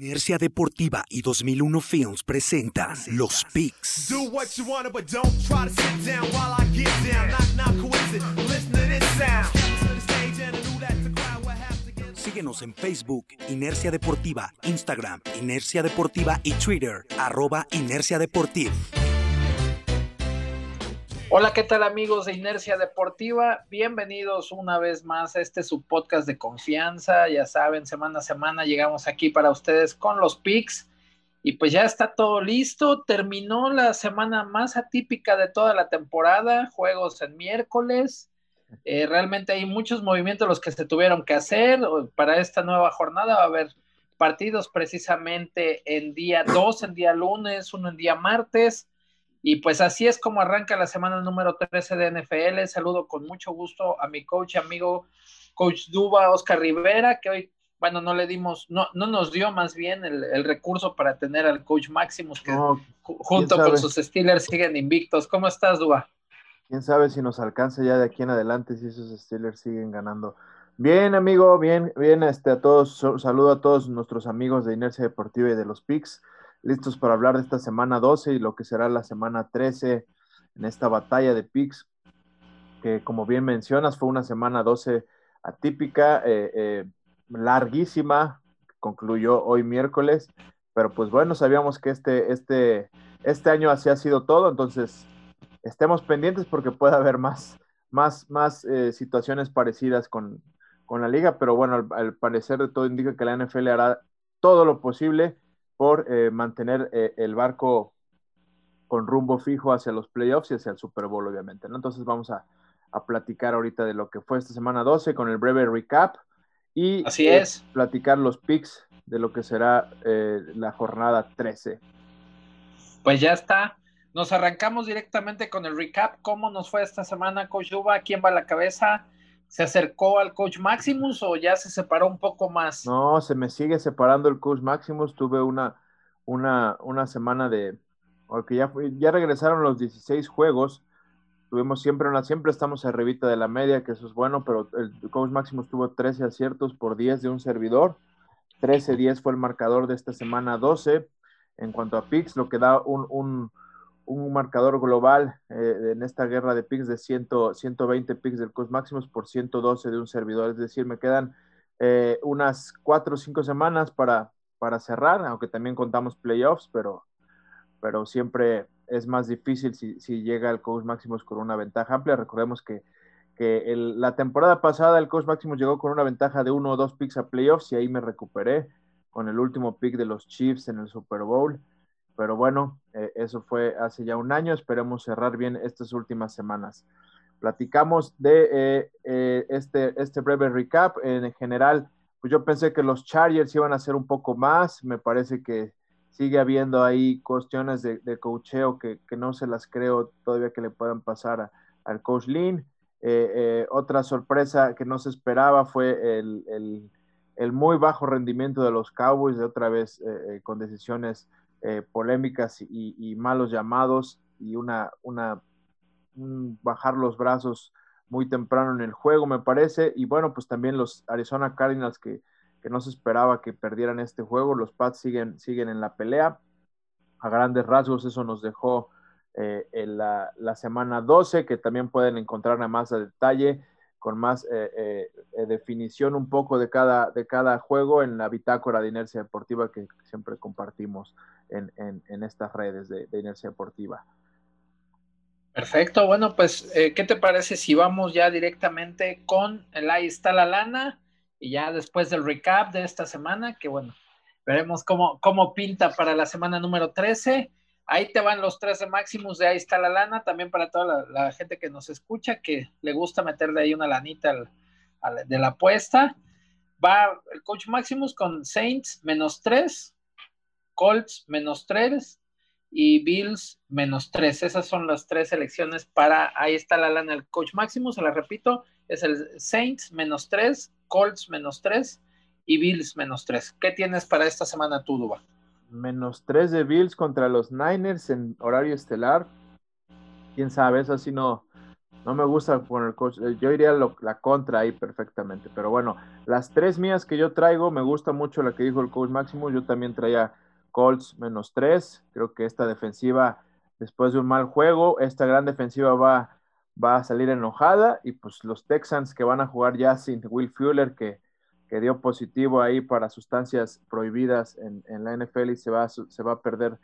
Inercia Deportiva y 2001 Films presentan Los Picks. Síguenos en Facebook, Inercia Deportiva, Instagram, Inercia Deportiva y Twitter, arroba Inercia Deportiva. Hola, ¿qué tal amigos de Inercia Deportiva? Bienvenidos una vez más a este su podcast de confianza. Ya saben, semana a semana llegamos aquí para ustedes con los picks y pues ya está todo listo. Terminó la semana más atípica de toda la temporada, juegos en miércoles. Eh, realmente hay muchos movimientos los que se tuvieron que hacer. Para esta nueva jornada va a haber partidos precisamente en día 2, en día lunes, uno en día martes y pues así es como arranca la semana número 13 de NFL. Saludo con mucho gusto a mi coach, amigo, coach Duba, Oscar Rivera, que hoy, bueno, no le dimos, no, no nos dio más bien el, recurso para tener al coach Maximus, que junto con sus Steelers siguen invictos. ¿Cómo estás, Duba? Quién sabe si nos alcanza ya de aquí en adelante si esos Steelers siguen ganando. Bien, amigo, bien, bien, este, a todos, saludo a todos nuestros amigos de Inercia Deportiva y de los Picks listos para hablar de esta semana 12 y lo que será la semana 13 en esta batalla de picks, que como bien mencionas fue una semana 12 atípica, eh, eh, larguísima, concluyó hoy miércoles, pero pues bueno, sabíamos que este, este, este año así ha sido todo, entonces estemos pendientes porque puede haber más, más, más eh, situaciones parecidas con, con, la liga, pero bueno, al, al parecer de todo indica que la NFL hará todo lo posible por eh, mantener eh, el barco con rumbo fijo hacia los playoffs y hacia el Super Bowl, obviamente. ¿no? Entonces vamos a, platicar ahorita de lo que fue esta semana 12 con el breve recap y Así eh, es. platicar los picks de lo que será la jornada 13. Pues ya está. Nos arrancamos directamente con el recap. ¿Cómo nos fue esta semana, Coach Duba? ¿Quién va a la cabeza? ¿Se acercó al coach Maximus o ya se separó un poco más? No, se me sigue separando el coach Maximus. Tuve una, una, una semana de, porque ya, ya regresaron los 16 juegos. Tuvimos siempre una, siempre estamos arribita de la media, que eso es bueno, pero el coach Maximus tuvo 13 aciertos por 10 de un servidor. 13-10 fue el marcador de esta semana 12. En cuanto a picks, lo que da un un marcador global eh, en esta guerra de picks de 100, 120 picks del Cost Maximus por 112 de un servidor. Es decir, me quedan eh, unas cuatro o cinco semanas para, para cerrar, aunque también contamos playoffs, pero, pero siempre es más difícil si, si llega el Coach Maximus con una ventaja amplia. Recordemos que, que la temporada pasada el Coach Maximus llegó con una ventaja de uno o dos picks a playoffs y ahí me recuperé con el último pick de los Chiefs en el Super Bowl. Pero bueno, eh, eso fue hace ya un año. Esperemos cerrar bien estas últimas semanas. Platicamos de eh, eh, este, este breve recap. En general, pues yo pensé que los Chargers iban a hacer un poco más. Me parece que sigue habiendo ahí cuestiones de, de coacheo que, no se las creo todavía que le puedan pasar al coach Lynn. otra sorpresa que no se esperaba fue el, el, muy bajo rendimiento de los Cowboys, de otra vez con decisiones eh, polémicas y, malos llamados y una, una bajar los brazos muy temprano en el juego, me parece. Y bueno, pues también los Arizona Cardinals que, no se esperaba que perdieran este juego. Los Pats siguen, siguen en la pelea. A grandes rasgos, eso nos dejó eh, en la, la, semana 12, que también pueden encontrar a más a detalle con más eh, eh, eh, definición un poco de cada, de cada juego en la bitácora de inercia deportiva que siempre compartimos en, estas redes de, inercia deportiva. Perfecto, bueno, pues, ¿qué te parece si vamos ya directamente con el Ahí está la lana? Y ya después del recap de esta semana, que bueno, veremos cómo, cómo pinta para la semana número 13. Ahí te van los tres de Maximus, de ahí está la lana, también para toda la, gente que nos escucha, que le gusta meterle ahí una lanita de la apuesta. Va el coach Maximus con Saints menos tres, Colts menos tres y Bills menos tres. Esas son las tres selecciones para, ahí está la lana el coach Maximus, se la repito, es el Saints menos tres, Colts menos tres y Bills menos tres. ¿Qué tienes para esta semana tú, Duba? Menos 3 de Bills contra los Niners en horario estelar. Quién sabe, eso sí no, no me gusta poner coach. Eh, yo iría la contra ahí perfectamente. Pero bueno, las tres mías que yo traigo, me gusta mucho la que dijo el coach Máximo. Yo también traía Colts menos tres. Creo que esta defensiva, después de un mal juego, esta gran defensiva va, va a salir enojada. Y pues los Texans que van a jugar ya sin Will Fuller, que, que dio positivo ahí para sustancias prohibidas en, en la NFL y se va, se va a perder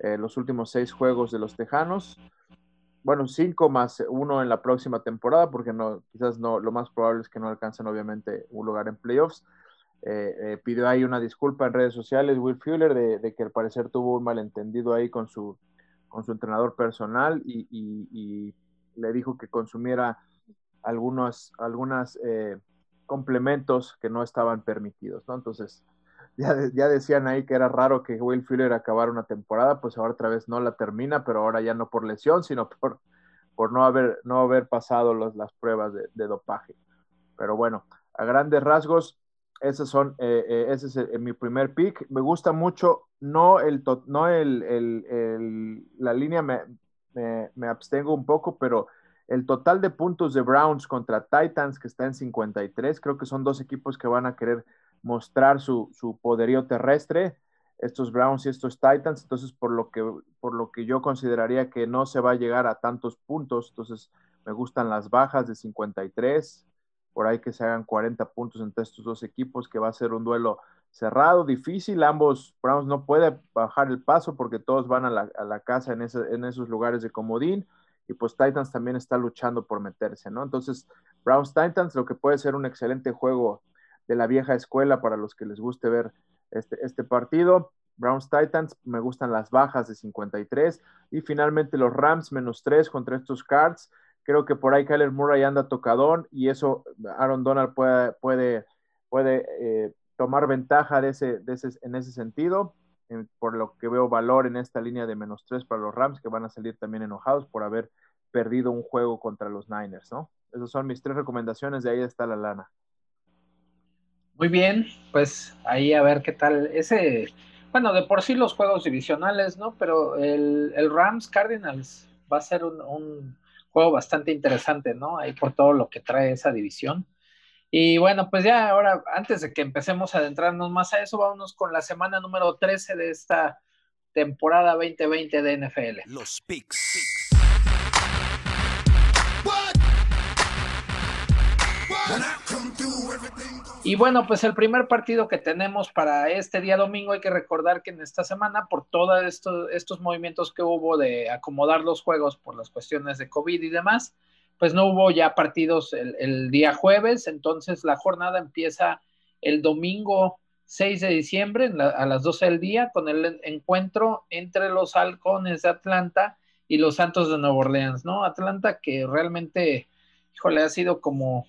eh, los últimos seis juegos de los Tejanos bueno, cinco más uno en la próxima temporada, porque no, quizás no, lo más probable es que no alcancen obviamente un lugar en playoffs. Eh, eh, pidió ahí una disculpa en redes sociales Will Fuller de, que al parecer tuvo un malentendido ahí con su, con su entrenador personal y, le dijo que consumiera algunos algunas, complementos que no estaban permitidos, ¿no? Entonces, ya, ya, decían ahí que era raro que Will Fuller acabara una temporada, pues ahora otra vez no la termina, pero ahora ya no por lesión, sino por, por no, haber, no haber pasado las pruebas de, dopaje. Pero bueno, a grandes rasgos, esos son, eh, eh, ese es eh, mi primer pick. Me gusta mucho, no, el, no el, el, la línea me, me, me abstengo un poco, pero el total de puntos de Browns contra Titans, que está en 53, creo que son dos equipos que van a querer mostrar su, poderío terrestre, estos Browns y estos Titans, entonces por lo, que, por lo que yo consideraría que no se va a llegar a tantos puntos, entonces me gustan las bajas de 53, por ahí que se hagan 40 puntos entre estos dos equipos, que va a ser un duelo cerrado, difícil, ambos Browns no puede bajar el paso porque todos van a la, casa en, en esos lugares de comodín, y pues Titans también está luchando por meterse, ¿no? Entonces, Browns Titans, lo que puede ser un excelente juego de la vieja escuela para los que les guste ver este, este partido. Browns Titans, me gustan las bajas de 53. Y finalmente los Rams menos 3 contra estos Cards. Creo que por ahí Kyler Murray anda tocadón y eso Aaron Donald puede, puede, puede eh, tomar ventaja de ese, de ese, en ese sentido. Por lo que veo valor en esta línea de menos 3 para los Rams, que van a salir también enojados por haber perdido un juego contra los Niners, ¿no? Esas son mis tres recomendaciones, de ahí está la lana. Muy bien, pues ahí a ver qué tal. Ese, bueno, de por sí los juegos divisionales, ¿no? Pero el, el Rams Cardinals va a ser un, juego bastante interesante, ¿no? Ahí por todo lo que trae esa división. Y bueno, pues ya ahora, antes de que empecemos a adentrarnos más a eso, vámonos con la semana número 13 de esta temporada 2020 de NFL. Los picks. Y bueno, pues el primer partido que tenemos para este día domingo, hay que recordar que en esta semana, por todos estos, estos movimientos que hubo de acomodar los juegos por las cuestiones de COVID y demás, pues no hubo ya partidos el, día jueves, entonces la jornada empieza el domingo 6 de diciembre a las 12 del día con el encuentro entre los halcones de Atlanta y los Santos de Nueva Orleans, ¿no? Atlanta que realmente, híjole, ha sido como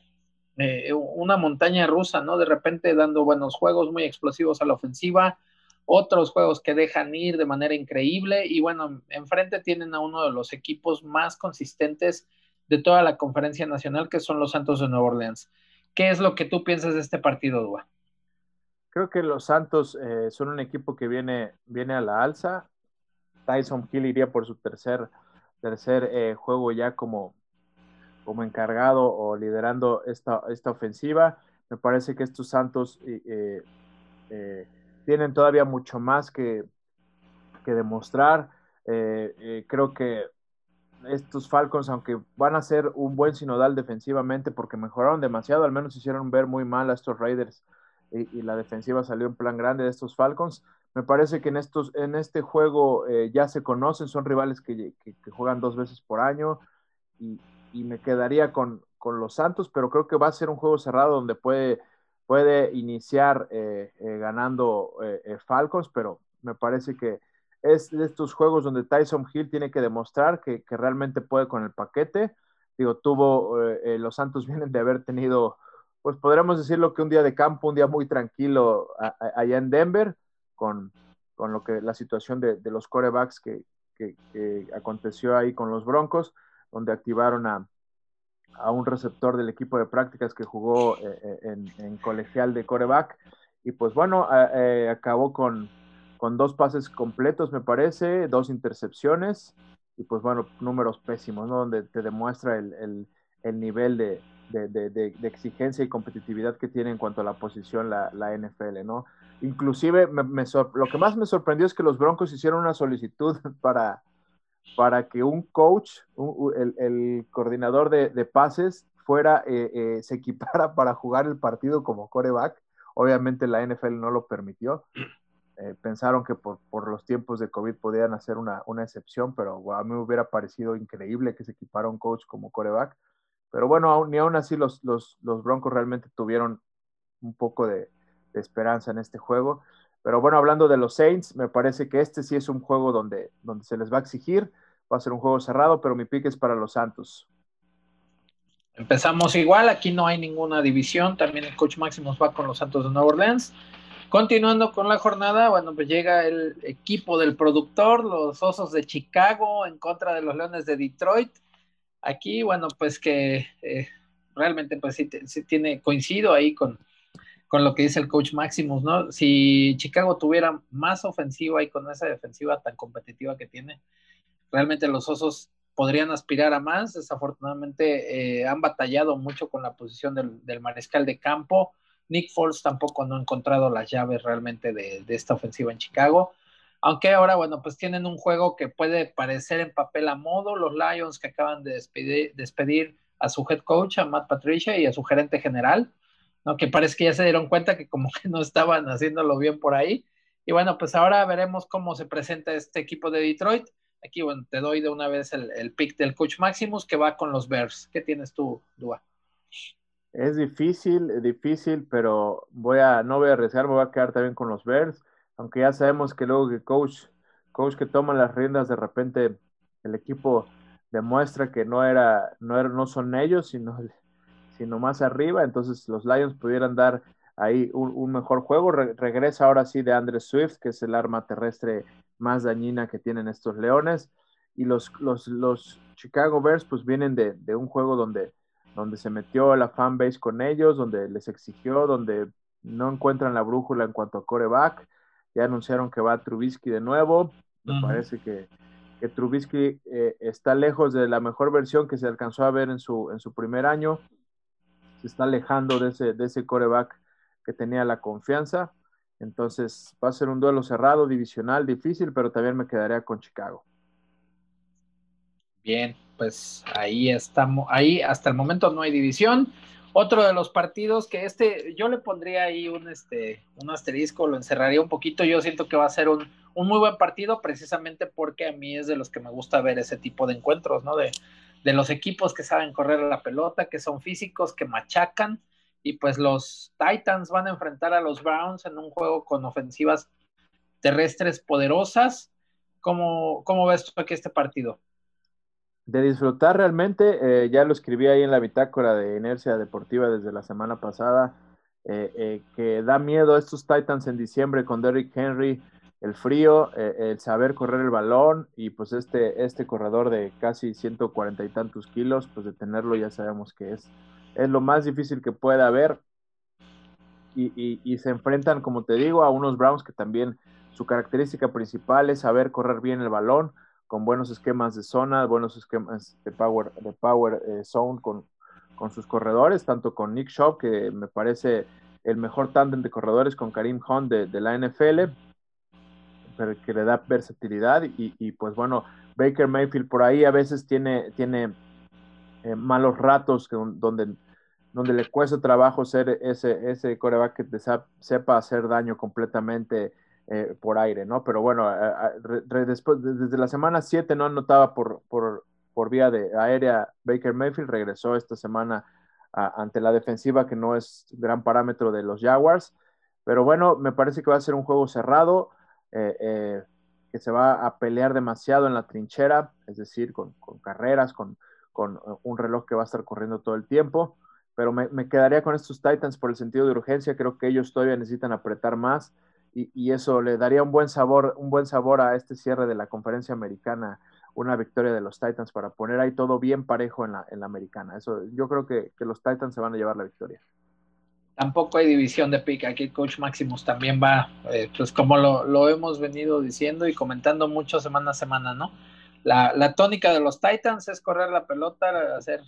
eh, una montaña rusa, ¿no? De repente dando buenos juegos muy explosivos a la ofensiva, otros juegos que dejan ir de manera increíble y bueno, enfrente tienen a uno de los equipos más consistentes de toda la conferencia nacional, que son los Santos de Nueva Orleans. ¿Qué es lo que tú piensas de este partido, Dua? Creo que los Santos eh, son un equipo que viene, viene a la alza. Tyson Hill iría por su tercer, tercer eh, juego ya como, como encargado o liderando esta, esta ofensiva. Me parece que estos Santos eh, tienen todavía mucho más que, que demostrar. Creo que estos Falcons, aunque van a ser un buen sinodal defensivamente porque mejoraron demasiado, al menos hicieron ver muy mal a estos Raiders y, la defensiva salió en plan grande de estos Falcons. Me parece que en, estos, en este juego ya se conocen, son rivales que, juegan dos veces por año y, y me quedaría con, los Santos, pero creo que va a ser un juego cerrado donde puede, puede iniciar eh, eh, ganando eh, Falcons, pero me parece que es de estos juegos donde Tyson Hill tiene que demostrar que, realmente puede con el paquete. Digo, tuvo, los Santos vienen de haber tenido, pues podríamos decirlo que un día de campo, un día muy tranquilo allá en Denver, con, lo que la situación de, los corebacks que, que aconteció ahí con los Broncos donde activaron a, un receptor del equipo de prácticas que jugó eh, eh, en, colegial de coreback. Y pues bueno, eh, acabó con, dos pases completos, me parece, dos intercepciones. y pues bueno, números pésimos, ¿no? Donde te demuestra el, nivel de, exigencia y competitividad que tiene en cuanto a la posición la, la NFL, ¿no? Inclusive lo que más me sorprendió es que los Broncos hicieron una solicitud para, para que un coach, el, coordinador de, pases, fuera, eh, eh, se equipara para jugar el partido como coreback. Obviamente la NFL no lo permitió. Eh, pensaron que por, los tiempos de COVID podían hacer una, excepción, pero a mí me hubiera parecido increíble que se equipara un coach como coreback. Pero bueno, ni aún así los, los, Broncos realmente tuvieron un poco de, esperanza en este juego. Pero bueno, hablando de los Saints, me parece que este sí es un juego donde, donde se les va a exigir. Va a ser un juego cerrado, pero mi pique es para los Santos. Empezamos igual, aquí no hay ninguna división. También el coach Máximo va con los Santos de Nueva Orleans. Continuando con la jornada, bueno, pues llega el equipo del productor, los Osos de Chicago en contra de los Leones de Detroit. Aquí, bueno, pues que eh, realmente pues sí, tiene, coincido ahí con, con lo que dice el coach Maximus, ¿no? Si Chicago tuviera más ofensiva y con esa defensiva tan competitiva que tiene, realmente los Osos podrían aspirar a más. Desafortunadamente eh, han batallado mucho con la posición del, del mariscal de campo Nick Foles tampoco no ha encontrado las llaves realmente de, esta ofensiva en Chicago. Aunque ahora, bueno, pues tienen un juego que puede parecer en papel a modo. Los Lions que acaban de despedir, a su head coach, a Matt Patricia, y a su gerente general, ¿no? Que parece que ya se dieron cuenta que como que no estaban haciéndolo bien por ahí. Y bueno, pues ahora veremos cómo se presenta este equipo de Detroit. Aquí, bueno, te doy de una vez el, pick del coach Maximus que va con los Bears. ¿Qué tienes tú, Dua? Es difícil, difícil, pero voy a, no voy a arriesgar, me voy a quedar también con los Bears, aunque ya sabemos que luego que coach, coach que toma las riendas, de repente el equipo demuestra que no era, no era, no son ellos, sino, sino más arriba, entonces los Lions pudieran dar ahí un, mejor juego. regresa ahora sí de Andre Swift, que es el arma terrestre más dañina que tienen estos Leones. Y los, los, los Chicago Bears pues vienen de, de un juego donde donde se metió la fanbase con ellos, donde les exigió, donde no encuentran la brújula en cuanto a coreback. Ya anunciaron que va Trubisky de nuevo. Me parece que, que Trubisky eh, está lejos de la mejor versión que se alcanzó a ver en su, en su primer año. Se está alejando de ese, de ese coreback que tenía la confianza. Entonces va a ser un duelo cerrado, divisional, difícil, pero también me quedaría con Chicago. Bien, pues ahí estamos, ahí hasta el momento no hay división. Otro de los partidos que este, yo le pondría ahí un, este, un asterisco, lo encerraría un poquito. Yo siento que va a ser un, muy buen partido, precisamente porque a mí es de los que me gusta ver ese tipo de encuentros, ¿no? De, de los equipos que saben correr la pelota, que son físicos, que machacan. Y pues los Titans van a enfrentar a los Browns en un juego con ofensivas terrestres poderosas. ¿Cómo, cómo ves tú aquí este partido? De disfrutar realmente, eh, ya lo escribí ahí en la bitácora de Inercia Deportiva desde la semana pasada, eh, eh, que da miedo a estos Titans en diciembre con Derrick Henry, el frío, el saber correr el balón y pues este, este corredor de casi 140 y tantos kilos, pues de tenerlo ya sabemos que es, es lo más difícil que puede haber. Y, y se enfrentan, como te digo, a unos Browns que también su característica principal es saber correr bien el balón con buenos esquemas de zona, buenos esquemas de power, de power eh, zone con, con, sus corredores, tanto con Nick Shaw, que me parece el mejor tándem de corredores con Karim Hunt de, la NFL, pero que le da versatilidad y, pues bueno, Baker Mayfield por ahí a veces tiene, tiene eh, malos ratos donde, donde le cuesta trabajo ser ese, ese coreback que te sepa hacer daño completamente eh, por aire, ¿no? Pero bueno, después, desde la semana 7 no anotaba por, por, por, vía de aérea Baker Mayfield, regresó esta semana ante la defensiva que no es gran parámetro de los Jaguars, pero bueno, me parece que va a ser un juego cerrado, eh, eh, que se va a pelear demasiado en la trinchera, es decir, con, carreras, con, con, un reloj que va a estar corriendo todo el tiempo, pero me, me quedaría con estos Titans por el sentido de urgencia, creo que ellos todavía necesitan apretar más y, eso le daría un buen sabor, un buen sabor a este cierre de la conferencia americana, una victoria de los Titans para poner ahí todo bien parejo en la, en la americana. Eso, yo creo que, los Titans se van a llevar la victoria. Tampoco hay división de pick. Aquí Coach Maximus también va, eh, pues como lo, hemos venido diciendo y comentando mucho semana a semana, ¿no? la, la, tónica de los Titans es correr la pelota, hacer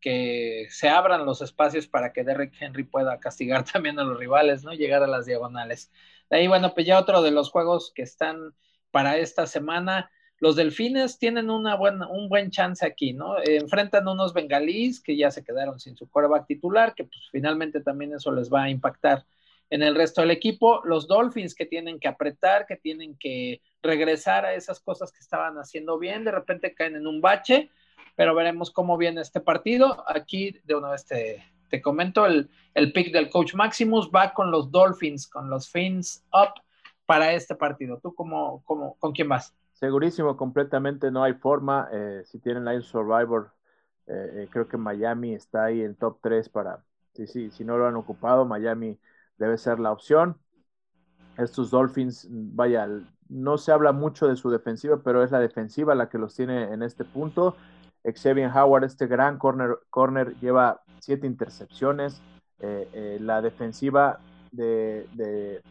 que se abran los espacios para que Derrick Henry pueda castigar también a los rivales, ¿no? Llegar a las diagonales. De ahí, bueno, pues ya otro de los juegos que están para esta semana. Los delfines tienen una buena, un buen chance aquí, ¿no? enfrentan unos bengalíes que ya se quedaron sin su coreback titular, que pues finalmente también eso les va a impactar en el resto del equipo. Los Dolphins que tienen que apretar, que tienen que regresar a esas cosas que estaban haciendo bien, de repente caen en un bache, pero veremos cómo viene este partido. Aquí de una vez te, te comento, el, el pick del coach Maximus va con los Dolphins, con los Fins up para este partido. ¿Tú cómo, cómo, con quién vas? Segurísimo, completamente no hay forma. Eh, si tienen Line Survivor, eh, eh, creo que Miami está ahí en top 3 para, sí, sí, si no lo han ocupado, Miami debe ser la opción. Estos Dolphins, vaya, no se habla mucho de su defensiva, pero es la defensiva la que los tiene en este punto. Xavier Howard, este gran corner, corner lleva siete intercepciones. la defensiva de,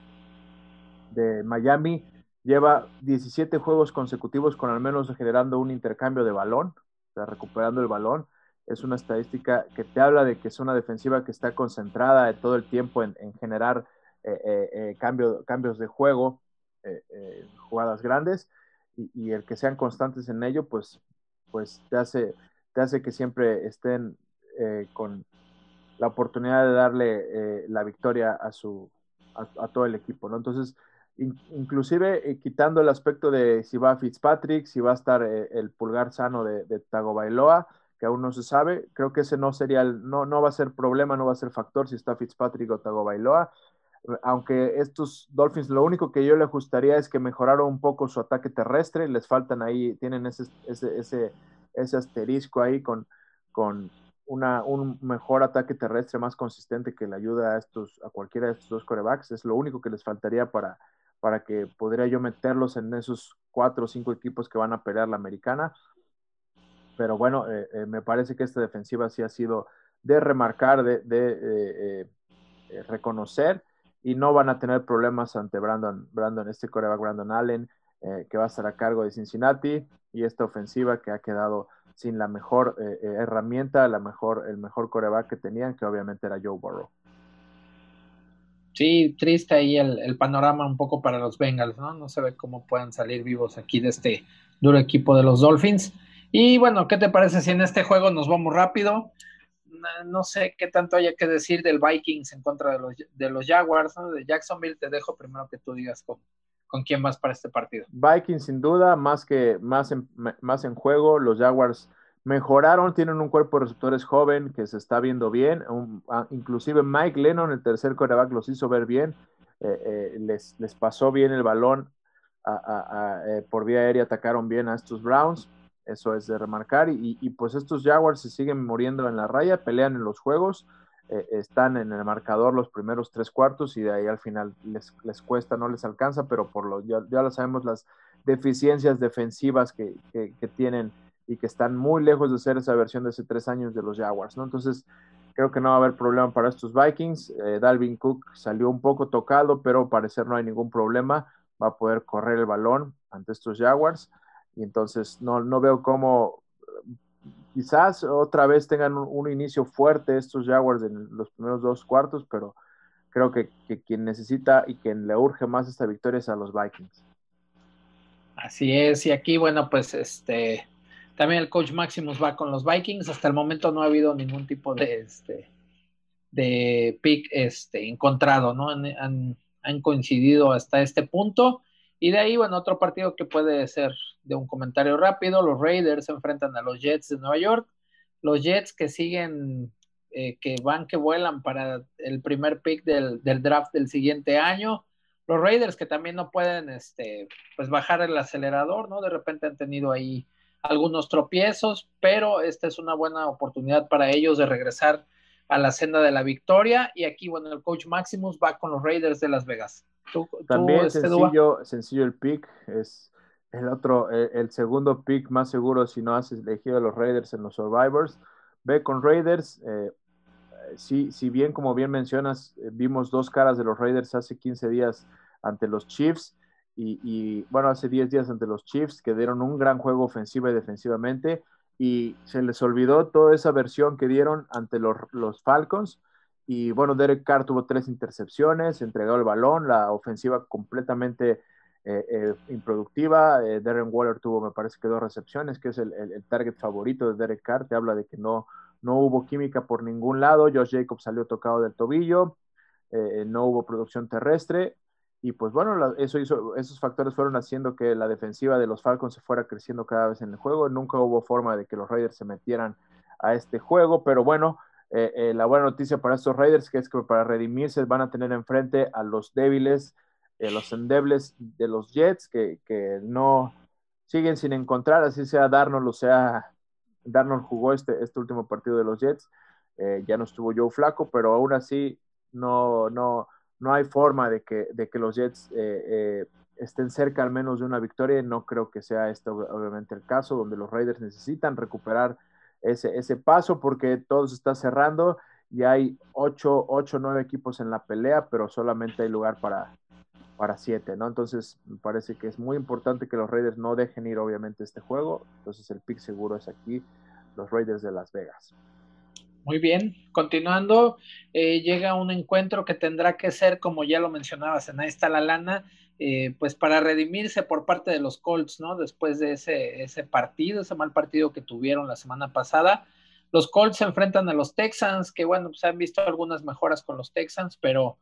de, Miami lleva 17 juegos consecutivos con al menos generando un intercambio de balón, o sea, recuperando el balón. Es una estadística que te habla de que es una defensiva que está concentrada todo el tiempo en, generar eh, eh, eh, cambios de juego, jugadas grandes, y, el que sean constantes en ello, pues, pues te, hace, te hace que siempre estén con la oportunidad de darle la victoria a, su, a, todo el equipo, ¿no? Entonces, inclusive eh, quitando el aspecto de si va Fitzpatrick, si va a estar eh, el pulgar sano de, de Tagovailoa, que aún no se sabe, creo que ese no sería, no, no va a ser problema, no va a ser factor si está Fitzpatrick o Tagovailoa, aunque estos Dolphins lo único que yo le ajustaría es que mejoraron un poco su ataque terrestre, les faltan ahí, tienen ese, ese, ese, ese asterisco ahí con, con una, un mejor ataque terrestre más consistente que le ayuda a estos, a cualquiera de estos dos corebacks, es lo único que les faltaría para, para que podría yo meterlos en esos cuatro o cinco equipos que van a pelear la americana. Pero bueno, eh, eh, me parece que esta defensiva sí ha sido de remarcar, de, de eh, reconocer y no van a tener problemas ante Brandon, Brandon este coreback Brandon Allen, que va a estar a cargo de Cincinnati y esta ofensiva que ha quedado sin la mejor herramienta, la mejor, el mejor coreback que tenían, que obviamente era Joe Burrow sí, triste ahí el, panorama un poco para los Bengals, ¿no? No se ve cómo puedan salir vivos aquí de este duro equipo de los Dolphins. Y bueno, ¿qué te parece si en este juego nos vamos rápido? No sé qué tanto haya que decir del Vikings en contra de los, de los Jaguars, ¿no? De Jacksonville, te dejo primero que tú digas con, con quién vas para este partido. Vikings, sin duda, más que más más en juego, los Jaguars mejoraron, tienen un cuerpo de receptores joven que se está viendo bien, ah, inclusive Mike Lennon, el tercer coreback, los hizo ver bien, eh, eh, les, les, pasó bien el balón eh, por vía aérea, atacaron bien a estos Browns, eso es de remarcar, y, pues estos Jaguars se siguen muriendo en la raya, pelean en los juegos, están en el marcador los primeros tres cuartos y de ahí al final les, les cuesta, no les alcanza, pero por lo, ya, ya lo sabemos las deficiencias defensivas que, que, tienen y que están muy lejos de ser esa versión de hace tres años de los Jaguars, ¿no? Entonces, creo que no va a haber problema para estos Vikings. Eh, Dalvin Cook salió un poco tocado, pero parecer no hay ningún problema. Va a poder correr el balón ante estos Jaguars. Y entonces no, no veo cómo quizás otra vez tengan un, inicio fuerte estos Jaguars en los primeros dos cuartos, pero creo que, que quien necesita y quien le urge más esta victoria es a los Vikings. Así es, y aquí, bueno, pues este también el coach Maximus va con los Vikings. Hasta el momento no ha habido ningún tipo de, este, de pick este, encontrado, ¿no? Han, coincidido hasta este punto. Y de ahí, bueno, otro partido que puede ser de un comentario rápido. Los Raiders se enfrentan a los Jets de Nueva York. Los Jets que siguen, eh, que van, que vuelan para el primer pick del, del, draft del siguiente año. Los Raiders que también no pueden, este, pues bajar el acelerador, ¿no? De repente han tenido ahí algunos tropiezos, pero esta es una buena oportunidad para ellos de regresar a la senda de la victoria. Y aquí, bueno, el coach Maximus va con los Raiders de Las Vegas. También este, sencillo, sencillo el pick, es el otro, eh, el, segundo pick más seguro si no has elegido a los Raiders en los Survivors. Ve con Raiders. Eh, si, si bien, como bien mencionas, vimos dos caras de los Raiders hace 15 días ante los Chiefs y, bueno, hace 10 días ante los Chiefs, que dieron un gran juego ofensiva y defensivamente, y se les olvidó toda esa versión que dieron ante los, los Falcons. Y bueno, Derek Carr tuvo tres intercepciones, entregó el balón, la ofensiva completamente eh, eh, improductiva. Eh, Darren Waller tuvo, me parece que dos recepciones, que es el, el, target favorito de Derek Carr. Te habla de que no, no hubo química por ningún lado. Josh Jacobs salió tocado del tobillo. no hubo producción terrestre. Y pues bueno, esos factores fueron haciendo que la defensiva de los Falcons se fuera creciendo cada vez en el juego. Nunca hubo forma de que los Raiders se metieran a este juego, pero bueno, eh, eh, la buena noticia para estos Raiders que es que para redimirse van a tener enfrente a los débiles, eh, los endebles de los Jets, que, que, no siguen sin encontrar, así sea Darnold o sea Darnold jugó este, este último partido de los Jets, ya no estuvo Joe Flaco, pero aún así no, no, no hay forma de que, de que los Jets eh, eh, estén cerca al menos de una victoria. No creo que sea este obviamente el caso, donde los Raiders necesitan recuperar ese, ese paso porque todo se está cerrando y hay ocho, ocho, nueve equipos en la pelea, pero solamente hay lugar para, para siete, ¿no? Entonces, me parece que es muy importante que los Raiders no dejen ir, obviamente, este juego. Entonces, el pick seguro es aquí, los Raiders de Las Vegas. Muy bien, continuando, eh, llega un encuentro que tendrá que ser, como ya lo mencionabas, en ahí está la lana, eh, pues para redimirse por parte de los Colts, ¿no? Después de ese, ese partido, ese mal partido que tuvieron la semana pasada. Los Colts se enfrentan a los Texans, que bueno, pues han visto algunas mejoras con los Texans, pero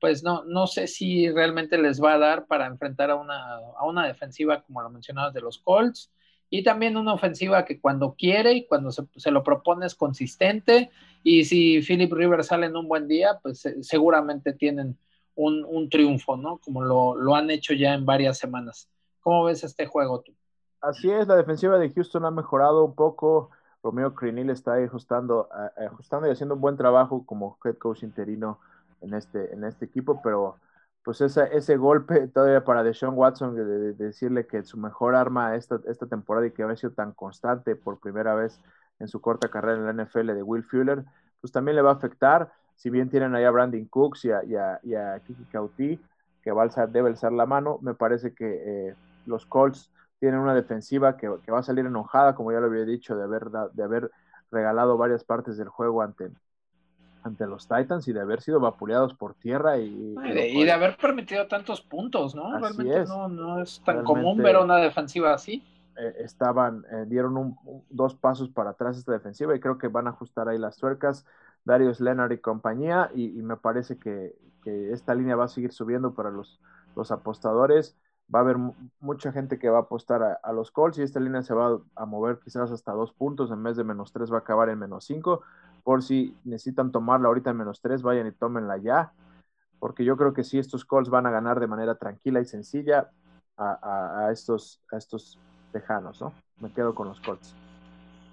pues no, no sé si realmente les va a dar para enfrentar a una, a una defensiva, como lo mencionabas, de los Colts y también una ofensiva que cuando quiere y cuando se, lo propone es consistente y si Philip Rivers sale en un buen día, pues seguramente tienen un, triunfo, ¿no? Como lo, han hecho ya en varias semanas. ¿Cómo ves este juego tú? Así es, la defensiva de Houston ha mejorado un poco. Romeo Crinil está ajustando, ajustando y haciendo un buen trabajo como head coach interino en este, en este equipo, pero pues ese golpe todavía para Deshaun Watson de, decirle que su mejor arma esta, esta temporada y que había sido tan constante por primera vez en su corta carrera en la NFL de Will Fuller, pues también le va a afectar. Si bien tienen allá a Brandon Cooks y a, y a, Kiki Cauti, que va a debe alzar la mano, me parece que eh, los Colts tienen una defensiva que, va a salir enojada, como ya lo había dicho, de haber, de haber regalado varias partes del juego ante, ante los Titans y de haber sido vapuleados por tierra y, y, de, haber permitido tantos puntos, ¿no? Realmente No, es tan común ver una defensiva así. Eh, estaban, eh, dieron dos pasos para atrás esta defensiva y creo que van a ajustar ahí las tuercas, Darius Leonard y compañía, y, me parece que, esta línea va a seguir subiendo para los, los apostadores. Va a haber mucha gente que va a apostar a, los Colts y esta línea se va a, mover quizás hasta dos puntos, en vez de menos tres va a acabar en menos cinco por si necesitan tomarla ahorita en menos tres, vayan y tómenla ya, porque yo creo que sí, estos Colts van a ganar de manera tranquila y sencilla a, estos, a estos tejanos, ¿no? Me quedo con los Colts.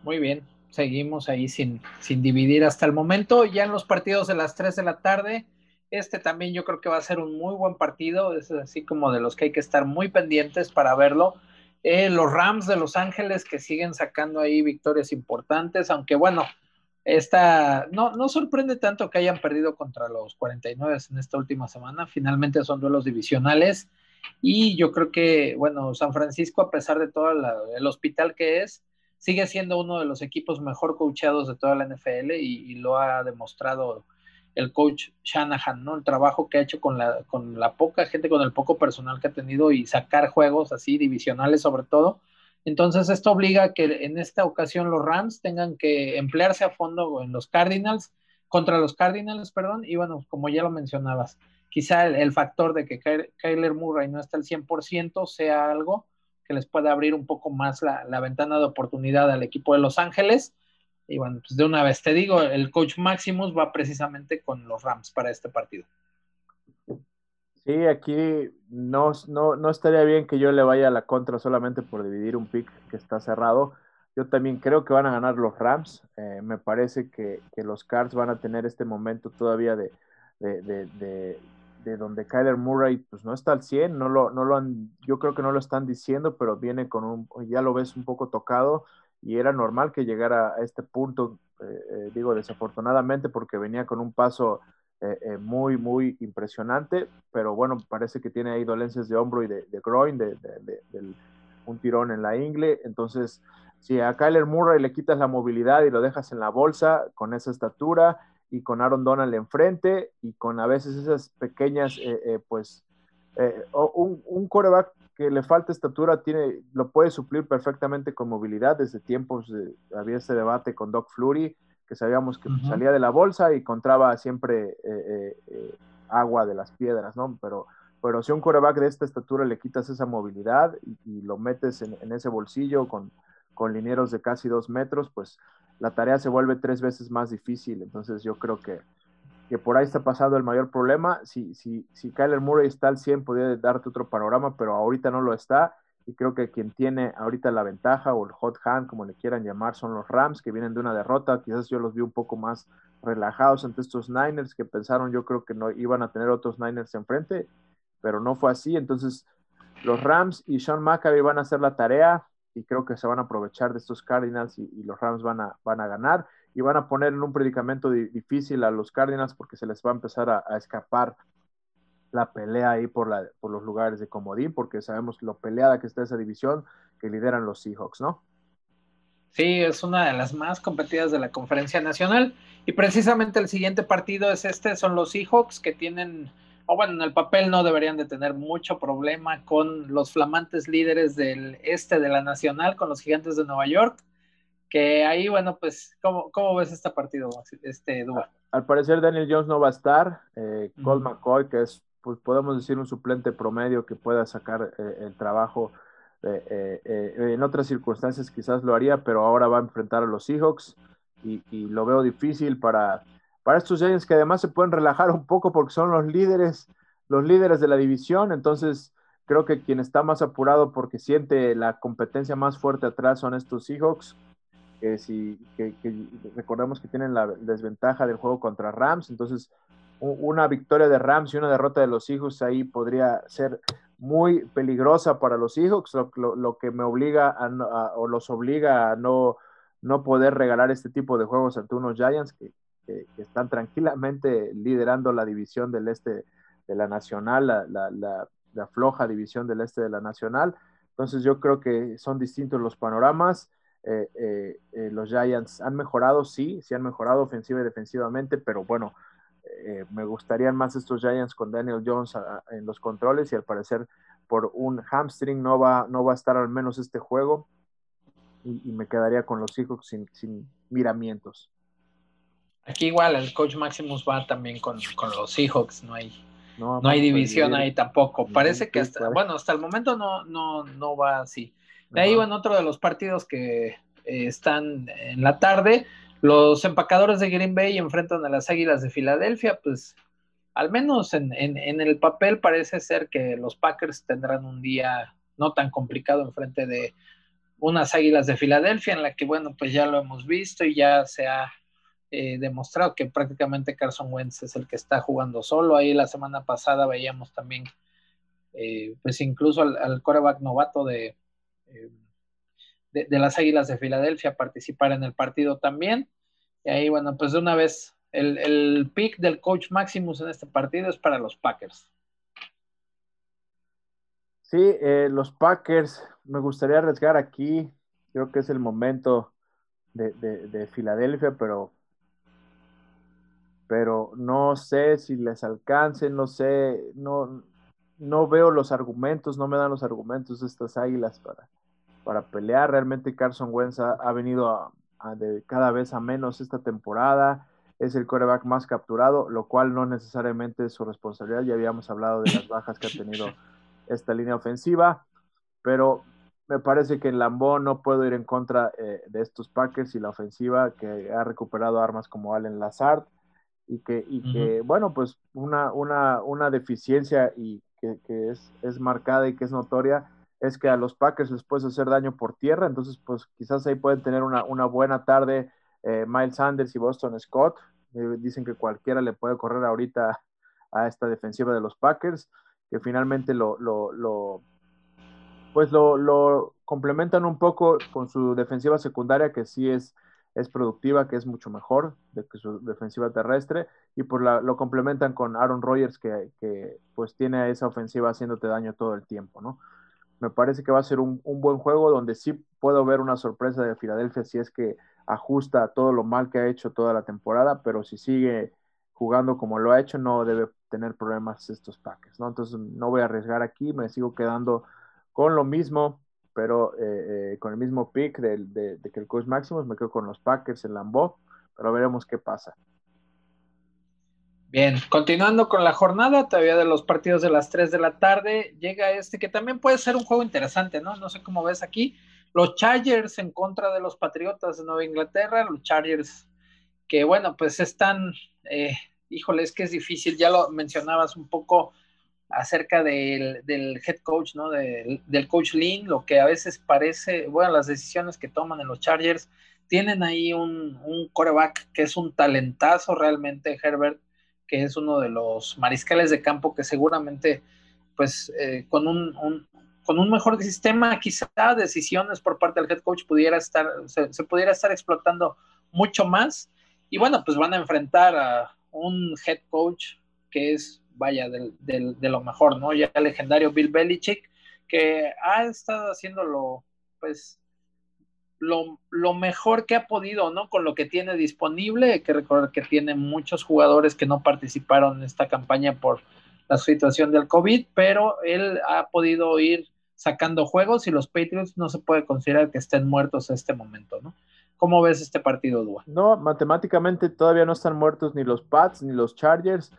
Muy bien, seguimos ahí sin, sin dividir hasta el momento. Ya en los partidos de las 3 de la tarde, este también yo creo que va a ser un muy buen partido, es así como de los que hay que estar muy pendientes para verlo. Eh, los Rams de Los Ángeles que siguen sacando ahí victorias importantes, aunque bueno, esta, no, no sorprende tanto que hayan perdido contra los 49 en esta última semana. Finalmente son duelos divisionales. Y yo creo que, bueno, San Francisco, a pesar de todo el hospital que es, sigue siendo uno de los equipos mejor coachados de toda la NFL y, lo ha demostrado el coach Shanahan, ¿no? El trabajo que ha hecho con la, con la poca gente, con el poco personal que ha tenido y sacar juegos así, divisionales sobre todo, entonces, esto obliga a que en esta ocasión los Rams tengan que emplearse a fondo en los Cardinals, contra los Cardinals, perdón, y bueno, como ya lo mencionabas, quizá el, factor de que Kyler Murray no está al 100% sea algo que les pueda abrir un poco más la, la, ventana de oportunidad al equipo de Los Ángeles. Y bueno, pues de una vez te digo, el coach Maximus va precisamente con los Rams para este partido. Sí, aquí no, no, estaría bien que yo le vaya a la contra solamente por dividir un pick que está cerrado. Yo también creo que van a ganar los Rams. Eh, me parece que, los Cards van a tener este momento todavía de, de, donde Kyler Murray pues no está al 100, no lo, no lo han, yo creo que no lo están diciendo, pero viene con un, ya lo ves un poco tocado y era normal que llegara a este punto, eh, eh, digo desafortunadamente porque venía con un paso eh, muy, muy impresionante, pero bueno, parece que tiene ahí dolencias de hombro y de, groin, de, un tirón en la ingle, entonces si a Kyler Murray le quitas la movilidad y lo dejas en la bolsa con esa estatura y con Aaron Donald enfrente y con a veces esas pequeñas, pues, un, un coreback que le falta estatura tiene, lo puede suplir perfectamente con movilidad. Desde tiempos había ese debate con Doc Flurry, que sabíamos que salía de la bolsa y encontraba siempre eh, eh, eh, agua de las piedras, ¿no? Pero, pero si a un coreback de esta estatura le quitas esa movilidad y, lo metes en, ese bolsillo con, con linieros de casi dos metros, pues la tarea se vuelve tres veces más difícil. Entonces yo creo que que por ahí está pasando el mayor problema. Si, si, si Kyler Murray está al 100, podría darte otro panorama, pero ahorita no lo está. Y creo que quien tiene ahorita la ventaja o el hot hand, como le quieran llamar, son los Rams, que vienen de una derrota. Quizás yo los vi un poco más relajados ante estos Niners, que pensaron yo creo que no iban a tener otros Niners enfrente, pero no fue así. Entonces, los Rams y Sean McAvey van a hacer la tarea y creo que se van a aprovechar de estos Cardinals y, los Rams van a, van a ganar y van a poner en un predicamento difícil a los Cardinals porque se les va a empezar a, escapar la pelea ahí por, la, por los lugares de comodín, porque sabemos lo peleada que está esa división que lideran los Seahawks, ¿no? Sí, es una de las más competidas de la conferencia nacional y precisamente el siguiente partido es este, son los Seahawks que tienen, o bueno, en el papel no deberían de tener mucho problema con los flamantes líderes del este de la nacional, con los gigantes de Nueva York que ahí, bueno, pues, ¿cómo, cómo ves este partido, este Dua? Al parecer Daniel Jones no va a estar, eh, Colt McCoy, que es, pues podemos decir, un suplente promedio que pueda sacar eh, el trabajo eh, eh, en otras circunstancias quizás lo haría, pero ahora va a enfrentar a los Seahawks y, y, lo veo difícil para, para estos Giants que además se pueden relajar un poco porque son los líderes, los líderes de la división, entonces creo que quien está más apurado porque siente la competencia más fuerte atrás son estos Seahawks que si que, recordemos que tienen la desventaja del juego contra Rams, entonces una victoria de Rams y una derrota de los hijos ahí podría ser muy peligrosa para los hijos, lo, que me obliga a, o los obliga a no, no poder regalar este tipo de juegos ante unos Giants que, están tranquilamente liderando la división del este de la Nacional, la, la floja división del este de la Nacional. Entonces yo creo que son distintos los panoramas. Eh, eh, eh, los Giants han mejorado, sí, sí han mejorado ofensiva y defensivamente, pero bueno, me gustarían más estos Giants con Daniel Jones en los controles y al parecer por un hamstring no va, no va a estar al menos este juego y, me quedaría con los Seahawks sin, sin, miramientos. Aquí igual el coach Maximus va también con, con los Seahawks, no hay, no, hay división ahí tampoco. Parece que hasta, bueno, hasta el momento no, no, no va así. De ahí van otro de los partidos que eh, están en la tarde. Los empacadores de Green Bay enfrentan a las Águilas de Filadelfia, pues al menos en, el papel parece ser que los Packers tendrán un día no tan complicado enfrente de unas Águilas de Filadelfia, en la que, bueno, pues ya lo hemos visto y ya se ha eh, demostrado que prácticamente Carson Wentz es el que está jugando solo. Ahí la semana pasada veíamos también, eh, pues incluso al, al coreback novato de, de, las Águilas de Filadelfia participar en el partido también. Y ahí, bueno, pues de una vez, el, el pick del coach Maximus en este partido es para los Packers. Sí, eh, los Packers, me gustaría arriesgar aquí, creo que es el momento de, Filadelfia, pero, pero no sé si les alcance, no sé, no, no veo los argumentos, no me dan los argumentos estas águilas para, para pelear. Realmente Carson Wentz ha, venido de cada vez a menos esta temporada. Es el coreback más capturado, lo cual no necesariamente es su responsabilidad. Ya habíamos hablado de las bajas que ha tenido esta línea ofensiva, pero me parece que en Lambón no puedo ir en contra eh, de estos Packers y la ofensiva que ha recuperado armas como Allen Lazard y que, y que bueno, pues una, una, una deficiencia y que, que es, es, marcada y que es notoria es que a los Packers les puedes hacer daño por tierra, entonces pues quizás ahí pueden tener una, buena tarde eh, Miles Sanders y Boston Scott. Eh, dicen que cualquiera le puede correr ahorita a esta defensiva de los Packers, que finalmente lo, lo, pues lo, complementan un poco con su defensiva secundaria, que sí es, es productiva, que es mucho mejor de que su defensiva terrestre, y por la, lo complementan con Aaron Rodgers, que, que, pues tiene esa ofensiva haciéndote daño todo el tiempo, ¿no? Me parece que va a ser un, un, buen juego donde sí puedo ver una sorpresa de Filadelfia si es que ajusta todo lo mal que ha hecho toda la temporada, pero si sigue jugando como lo ha hecho, no debe tener problemas estos Packers, ¿no? Entonces no voy a arriesgar aquí, me sigo quedando con lo mismo, pero eh, eh, con el mismo pick de, de, de, que el coach Maximus, me quedo con los Packers en Lambeau, pero veremos qué pasa. Bien, continuando con la jornada, todavía de los partidos de las 3 de la tarde, llega este que también puede ser un juego interesante, ¿no? No sé cómo ves aquí. Los Chargers en contra de los Patriotas de Nueva Inglaterra, los Chargers que bueno, pues están, eh, híjole, es que es difícil, ya lo mencionabas un poco acerca del, del head coach, ¿no? Del, del coach Lynn, lo que a veces parece, bueno, las decisiones que toman en los Chargers, tienen ahí un, un coreback que es un talentazo realmente, Herbert, que es uno de los mariscales de campo que seguramente, pues, eh, con un, un, con un mejor sistema, quizá decisiones por parte del head coach pudiera estar, se, se, pudiera estar explotando mucho más. Y bueno, pues van a enfrentar a un head coach que es, vaya, del, del, de lo mejor, ¿no? Ya el legendario Bill Belichick, que ha estado haciéndolo, pues, lo, lo, mejor que ha podido, ¿no? Con lo que tiene disponible. Hay que recordar que tiene muchos jugadores que no participaron en esta campaña por la situación del COVID, pero él ha podido ir sacando juegos y los Patriots no se puede considerar que estén muertos en este momento, ¿no? ¿Cómo ves este partido, Dua? No, matemáticamente todavía no están muertos ni los Pats ni los Chargers,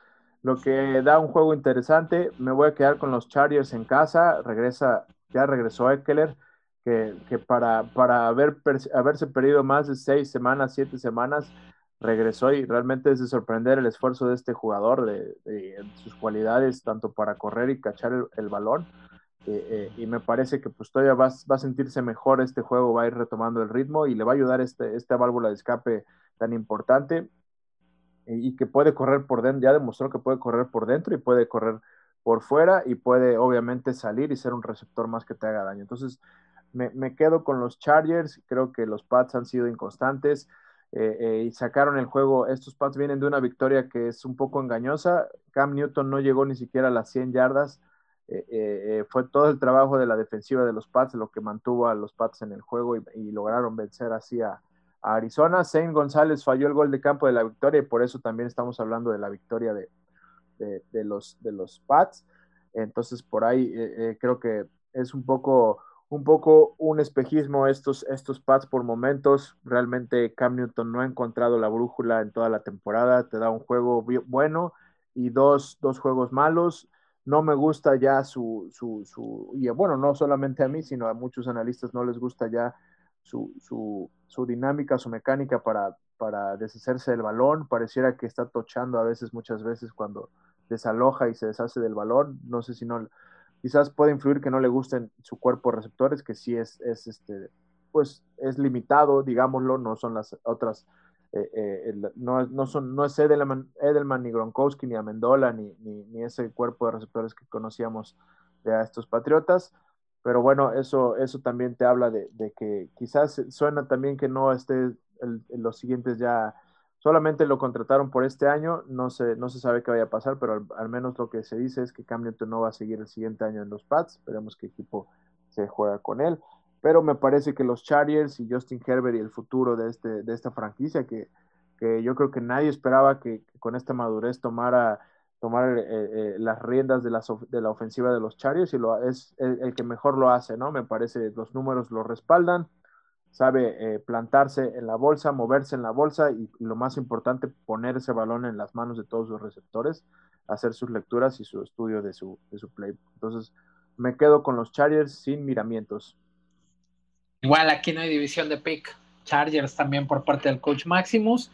lo que da un juego interesante. Me voy a quedar con los Chargers en casa. Regresa, ya regresó Eckler que, que para, para haber, haberse perdido más de seis semanas, siete semanas, regresó y realmente es de sorprender el esfuerzo de este jugador, de, de sus cualidades, tanto para correr y cachar el, el balón. Eh, eh, y me parece que pues todavía va, va, a sentirse mejor este juego, va a ir retomando el ritmo y le va a ayudar este, esta válvula de escape tan importante y, que puede correr por dentro, ya demostró que puede correr por dentro y puede correr por fuera y puede obviamente salir y ser un receptor más que te haga daño. Entonces, me, me, quedo con los Chargers, creo que los Pats han sido inconstantes eh, eh, y sacaron el juego, estos Pats vienen de una victoria que es un poco engañosa, Cam Newton no llegó ni siquiera a las 100 yardas, eh, fue todo el trabajo de la defensiva de los Pats lo que mantuvo a los Pats en el juego y, y lograron vencer así a, Arizona, Zane González falló el gol de campo de la victoria y por eso también estamos hablando de la victoria de, de, los, de los Pats, entonces por ahí creo que es un poco un poco un espejismo estos, estos pads por momentos. Realmente Cam Newton no ha encontrado la brújula en toda la temporada. Te da un juego bueno y dos, dos juegos malos. No me gusta ya su, su, su, y bueno, no solamente a mí, sino a muchos analistas no les gusta ya su, su, su dinámica, su mecánica para, para deshacerse del balón. Pareciera que está tochando a veces, muchas veces, cuando desaloja y se deshace del balón. No sé si no quizás puede influir que no le gusten su cuerpo receptores, que sí es, es este, pues es limitado, digámoslo, no son las otras, eh, eh, no, no, son, no es Edelman, Edelman, ni Gronkowski, ni Amendola, ni, ni, ese cuerpo de receptores que conocíamos de estos Patriotas, pero bueno, eso, eso también te habla de, de que quizás suena también que no esté el, los siguientes ya Solamente lo contrataron por este año, no se, no se sabe qué vaya a pasar, pero al, menos lo que se dice es que Cam no va a seguir el siguiente año en los Pats, esperemos qué equipo se juega con él, pero me parece que los Chargers y Justin Herbert y el futuro de, este, de esta franquicia, que, que yo creo que nadie esperaba que, que con esta madurez tomara tomar eh, eh, las riendas de la, de la, ofensiva de los Chargers y lo, es el, que mejor lo hace, ¿no? Me parece los números lo respaldan, sabe eh, plantarse en la bolsa, moverse en la bolsa y, lo más importante, poner ese balón en las manos de todos sus receptores, hacer sus lecturas y su estudio de su, de su play. Entonces, me quedo con los Chargers sin miramientos. Igual aquí no hay división de pick. Chargers también por parte del coach Maximus.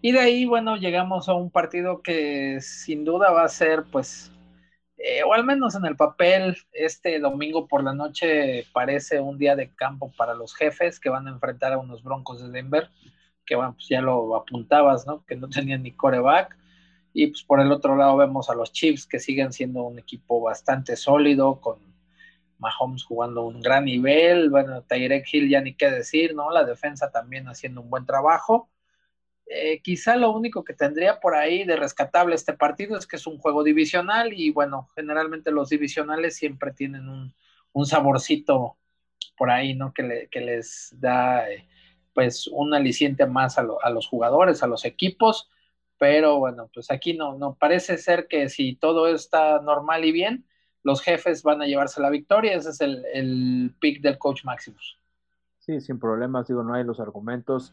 Y de ahí, bueno, llegamos a un partido que sin duda va a ser, pues, eh, o al menos en el papel, este domingo por la noche parece un día de campo para los jefes que van a enfrentar a unos broncos de Denver, que pues ya lo apuntabas, ¿no? Que no tenían ni coreback. Y pues por el otro lado vemos a los Chiefs que siguen siendo un equipo bastante sólido, con, Mahomes jugando un gran nivel, bueno, Tyrek Hill ya ni qué decir, ¿no? La defensa también haciendo un buen trabajo. Eh, quizá lo único que tendría por ahí de rescatable este partido es que es un juego divisional y bueno, generalmente los divisionales siempre tienen un, saborcito por ahí, ¿no? Que, les da eh, pues un aliciente más a, a, los jugadores, a los equipos, pero bueno, pues aquí no, no parece ser que si todo está normal y bien, los jefes van a llevarse la victoria, ese es el, el pick del coach Maximus. Sí, sin problemas, digo, no hay los argumentos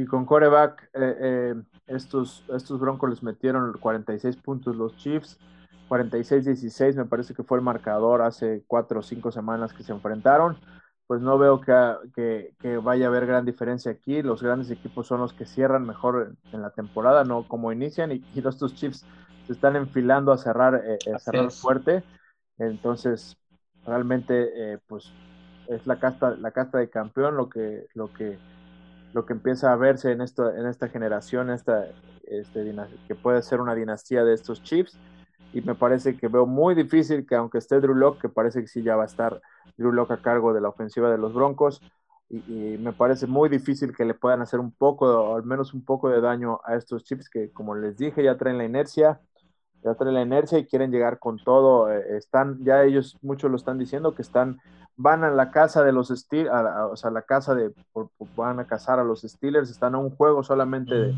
y con coreback, eh, eh, estos, estos Broncos les metieron 46 puntos los Chiefs, 46-16 me parece que fue el marcador hace cuatro o cinco semanas que se enfrentaron. Pues no veo que, que, vaya a haber gran diferencia aquí. Los grandes equipos son los que cierran mejor en, la temporada, no como inician. Y, y estos Chiefs se están enfilando a cerrar, eh, cerrar fuerte. Entonces, realmente, pues es la casta, la casta de campeón lo que, lo que lo que empieza a verse en, esto, en esta generación, esta, este, que puede ser una dinastía de estos Chiefs. Y me parece que veo muy difícil que aunque esté Drew Locke, que parece que sí ya va a estar Drew Locke a cargo de la ofensiva de los Broncos, y, me parece muy difícil que le puedan hacer un poco, o al menos un poco de daño a estos Chiefs que, como les dije, ya traen la inercia, ya la inercia y quieren llegar con todo. Eh, están, ya ellos, muchos lo están diciendo, que están van a la casa de los Steelers, o sea, la casa de, van a cazar a los Steelers, están a un juego solamente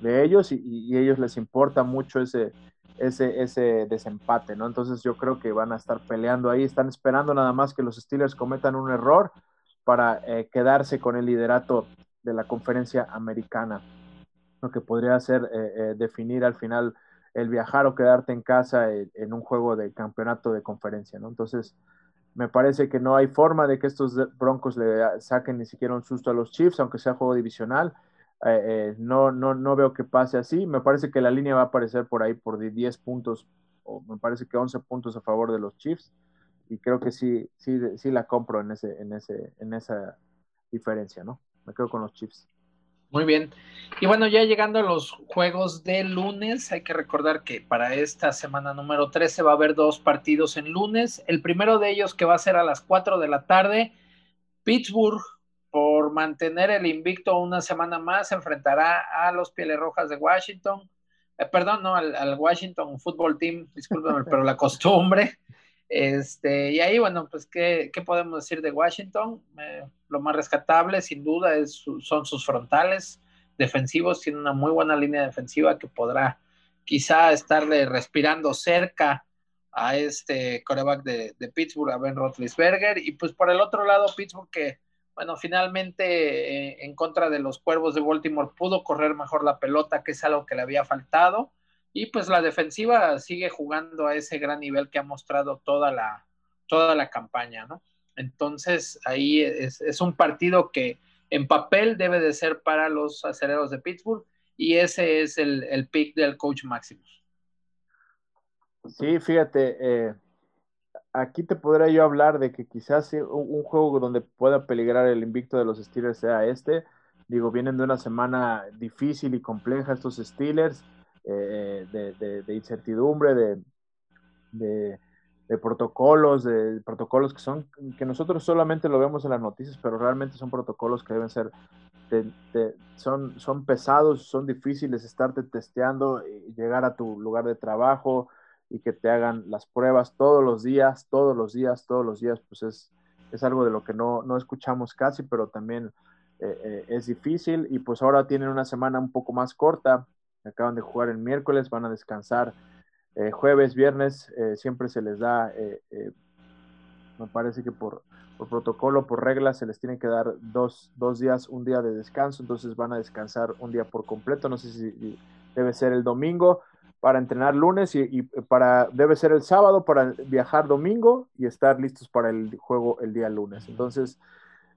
de, ellos y, ellos les importa mucho ese, ese, ese desempate, ¿no? Entonces yo creo que van a estar peleando ahí, están esperando nada más que los Steelers cometan un error para eh, quedarse con el liderato de la conferencia americana, lo que podría ser eh, eh, definir al final el viajar o quedarte en casa en un juego de campeonato de conferencia, ¿no? Entonces, me parece que no hay forma de que estos Broncos le saquen ni siquiera un susto a los Chiefs, aunque sea juego divisional. Eh, eh, no, no, no veo que pase así. Me parece que la línea va a aparecer por ahí por 10 puntos, o me parece que 11 puntos a favor de los Chiefs. Y creo que sí, sí, sí la compro en, ese, en, ese, en esa diferencia, ¿no? Me quedo con los Chiefs. Muy bien. Y bueno, ya llegando a los juegos de lunes, hay que recordar que para esta semana número 13 va a haber dos partidos en lunes. El primero de ellos que va a ser a las 4 de la tarde, Pittsburgh, por mantener el invicto una semana más, enfrentará a los Pieles Rojas de Washington. Eh, perdón, no, al, Washington Football Team, discúlpenme, pero la costumbre. Este, y ahí, bueno, pues, ¿qué, podemos decir de Washington? Eh, lo más rescatable, sin duda, es, son sus frontales defensivos. Tiene una muy buena línea defensiva que podrá quizá estarle respirando cerca a este coreback de, Pittsburgh, a Ben Roethlisberger. Y pues por el otro lado, Pittsburgh que, bueno, finalmente eh, en contra de los Cuervos de Baltimore pudo correr mejor la pelota, que es algo que le había faltado y pues la defensiva sigue jugando a ese gran nivel que ha mostrado toda la, toda la campaña, ¿no? Entonces ahí es, un partido que en papel debe de ser para los aceleros de Pittsburgh y ese es el, pick del coach Maximus. Sí, fíjate, eh, aquí te podría yo hablar de que quizás un, un, juego donde pueda peligrar el invicto de los Steelers sea este. Digo, vienen de una semana difícil y compleja estos Steelers eh, de, incertidumbre, de, protocolos, de protocolos que son, que nosotros solamente lo vemos en las noticias, pero realmente son protocolos que deben ser, son, son pesados, son difíciles estarte testeando llegar a tu lugar de trabajo y que te hagan las pruebas todos los días, todos los días, todos los días, pues es, es algo de lo que no, no escuchamos casi, pero también eh, eh, es difícil y pues ahora tienen una semana un poco más corta, acaban de jugar el miércoles, van a descansar eh, jueves, viernes, eh, siempre se les da, eh, me parece que por, protocolo, por regla, se les tiene que dar dos, días, un día de descanso, entonces van a descansar un día por completo, no sé si debe ser el domingo para entrenar lunes y, para debe ser el sábado para viajar domingo y estar listos para el juego el día lunes. Entonces,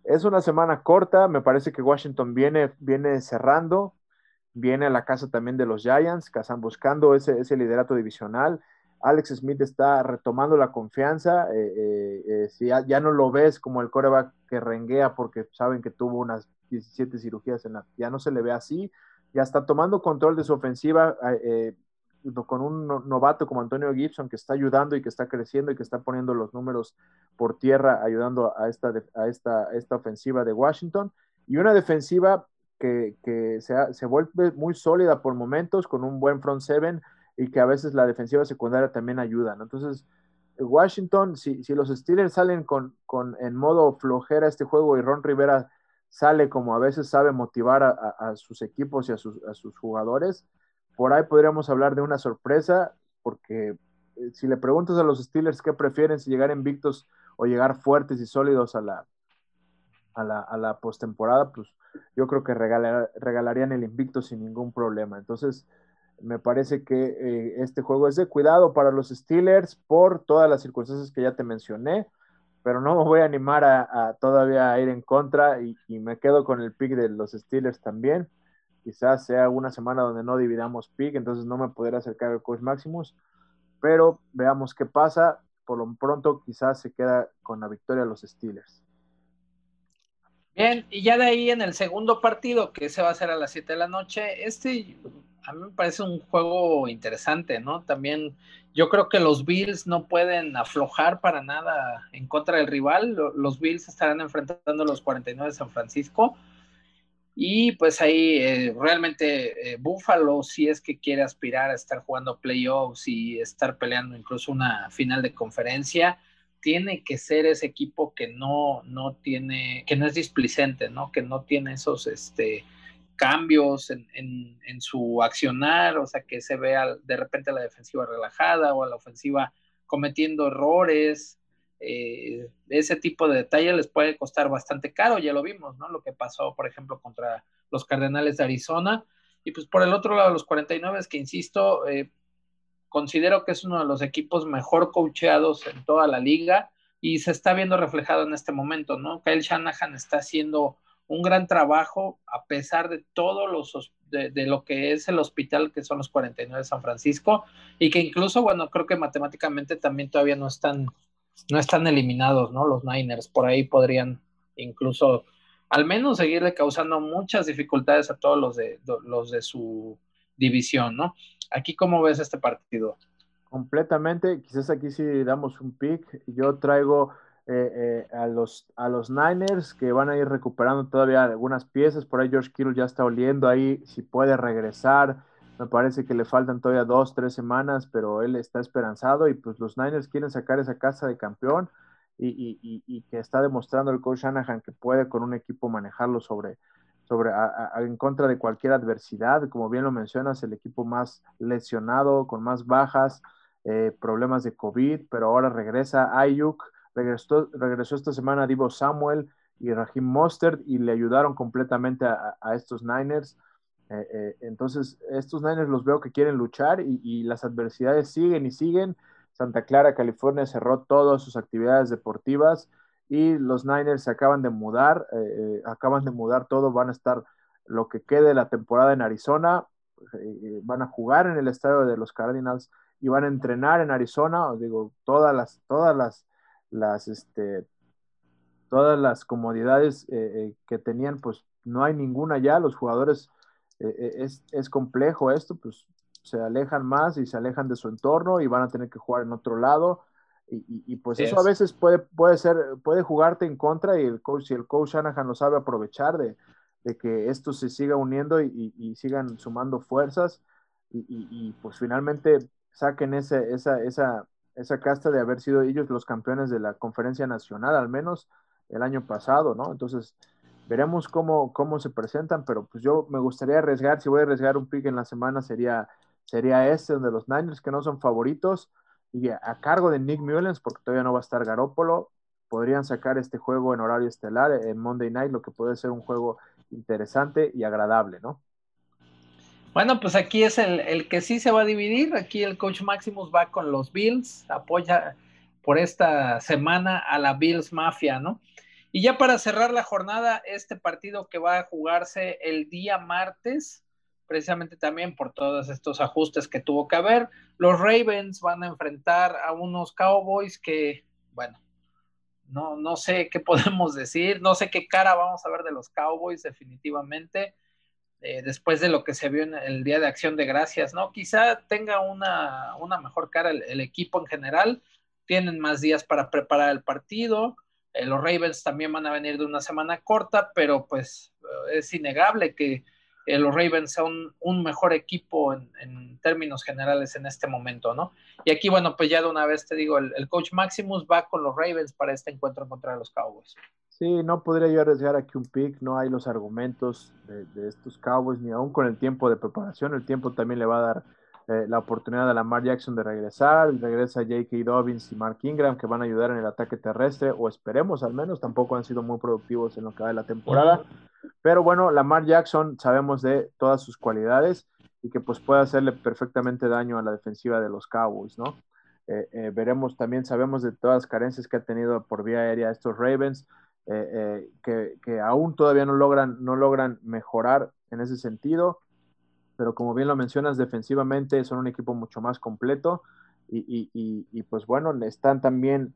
es una semana corta, me parece que Washington viene, viene cerrando, viene a la casa también de los Giants, que están buscando ese, ese liderato divisional. Alex Smith está retomando la confianza. Eh, eh, eh, si ya, no lo ves como el coreback que renguea porque saben que tuvo unas 17 cirugías, en la, ya no se le ve así. Ya está tomando control de su ofensiva. con un novato como Antonio Gibson que está ayudando y que está creciendo y que está poniendo los números por tierra, ayudando a esta, a esta, esta ofensiva de Washington. Y una defensiva que, que se, se, vuelve muy sólida por momentos, con un buen front seven y que a veces la defensiva secundaria también ayuda. Entonces, Washington, si, si, los Steelers salen con, con, en modo flojera este juego y Ron Rivera sale como a veces sabe motivar a, a, sus equipos y a sus, a sus, jugadores, por ahí podríamos hablar de una sorpresa, porque eh, si le preguntas a los Steelers qué prefieren, si llegar invictos o llegar fuertes y sólidos a la, a la, postemporada, pues yo creo que regalar, regalarían el invicto sin ningún problema. Entonces, me parece que eh, este juego es de cuidado para los Steelers por todas las circunstancias que ya te mencioné, pero no me voy a animar a, todavía a ir en contra y, me quedo con el pick de los Steelers también. Quizás sea una semana donde no dividamos pick, entonces no me podré acercar al coach Maximus, pero veamos qué pasa. Por lo pronto, quizás se queda con la victoria los Steelers. Bien, y ya de ahí en el segundo partido, que se va a hacer a las 7 de la noche, este a mí me parece un juego interesante, ¿no? También yo creo que los Bills no pueden aflojar para nada en contra del rival. Los Bills estarán enfrentando a los 49 de San Francisco. Y pues ahí eh, realmente eh, Buffalo, si es que quiere aspirar a estar jugando playoffs y estar peleando incluso una final de conferencia, tiene que ser ese equipo que no, no tiene, que no es displicente, ¿no? Que no tiene esos, este, cambios en, en, su accionar, o sea, que se vea de repente a la defensiva relajada o a la ofensiva cometiendo errores. Eh, ese tipo de detalles les puede costar bastante caro, ya lo vimos, ¿no? Lo que pasó, por ejemplo, contra los Cardenales de Arizona. Y pues por el otro lado, los 49 es que, insisto, eh, considero que es uno de los equipos mejor coacheados en toda la liga y se está viendo reflejado en este momento, ¿no? Kyle Shanahan está haciendo un gran trabajo a pesar de todo los, de, lo que es el hospital que son los 49 de San Francisco y que incluso, bueno, creo que matemáticamente también todavía no están, no están eliminados, ¿no? Los Niners, por ahí podrían incluso al menos seguirle causando muchas dificultades a todos los de, los de su división, ¿no? Aquí, ¿cómo ves este partido? Completamente, quizás aquí sí damos un pick. Yo traigo eh, eh, a, los, a los Niners que van a ir recuperando todavía algunas piezas. Por ahí George Kittle ya está oliendo ahí si puede regresar. Me parece que le faltan todavía dos, tres semanas, pero él está esperanzado y pues los Niners quieren sacar esa casa de campeón y, y, que está demostrando el coach Shanahan que puede con un equipo manejarlo sobre, sobre en contra de cualquier adversidad. Como bien lo mencionas, el equipo más lesionado, con más bajas, eh, problemas de COVID, pero ahora regresa Ayuk Regresó, regresó esta semana Divo Samuel y Raheem Mostert y le ayudaron completamente a, estos Niners. Eh, eh, entonces, estos Niners los veo que quieren luchar y, las adversidades siguen y siguen. Santa Clara, California cerró todas sus actividades deportivas y los Niners se acaban de mudar, eh, acaban de mudar todo, van a estar lo que quede la temporada en Arizona, van a jugar en el estadio de los Cardinals y van a entrenar en Arizona, os digo, todas las, todas las las, este, todas las comodidades eh, eh, que tenían, pues no hay ninguna ya, los jugadores, eh, es, es, complejo esto, pues se alejan más y se alejan de su entorno y van a tener que jugar en otro lado. Y, y, pues eso a veces puede, puede ser, puede jugarte en contra y el coach, si el coach Shanahan lo sabe aprovechar de, de que esto se siga uniendo y, y sigan sumando fuerzas y, pues finalmente saquen ese, esa, esa, esa casta de haber sido ellos los campeones de la conferencia nacional, al menos el año pasado, ¿no? Entonces, veremos cómo, cómo se presentan, pero pues yo me gustaría arriesgar, si voy a arriesgar un pick en la semana, sería, sería este, donde los Niners, que no son favoritos, y a, cargo de Nick Mullens, porque todavía no va a estar Garópolo, podrían sacar este juego en horario estelar, en Monday Night, lo que puede ser un juego interesante y agradable, ¿no? Bueno, pues aquí es el, que sí se va a dividir. Aquí el coach Maximus va con los Bills, apoya por esta semana a la Bills Mafia, ¿no? Y ya para cerrar la jornada, este partido que va a jugarse el día martes, precisamente también por todos estos ajustes que tuvo que haber, los Ravens van a enfrentar a unos Cowboys que, bueno, no, no sé qué podemos decir, no sé qué cara vamos a ver de los Cowboys definitivamente eh, después de lo que se vio en el Día de Acción de Gracias, ¿no? Quizá tenga una, mejor cara el, equipo en general, tienen más días para preparar el partido, eh, los Ravens también van a venir de una semana corta, pero pues es innegable que eh, los Ravens son un mejor equipo en, términos generales en este momento, ¿no? Y aquí, bueno, pues ya de una vez te digo, el, coach Maximus va con los Ravens para este encuentro en contra los Cowboys. Sí, no podría yo arriesgar aquí un pick, no hay los argumentos de, estos Cowboys, ni aún con el tiempo de preparación, el tiempo también le va a dar eh, la oportunidad a Lamar Jackson de regresar, regresa J.K. Dobbins y Mark Ingram que van a ayudar en el ataque terrestre, o esperemos al menos, tampoco han sido muy productivos en lo que va de la temporada. Pero bueno, Lamar Jackson sabemos de todas sus cualidades y que pues puede hacerle perfectamente daño a la defensiva de los Cowboys, ¿no? Eh, eh, veremos también, sabemos de todas las carencias que ha tenido por vía aérea estos Ravens, eh, que, aún todavía no logran, no logran mejorar en ese sentido, pero como bien lo mencionas, defensivamente son un equipo mucho más completo y, y pues bueno, están también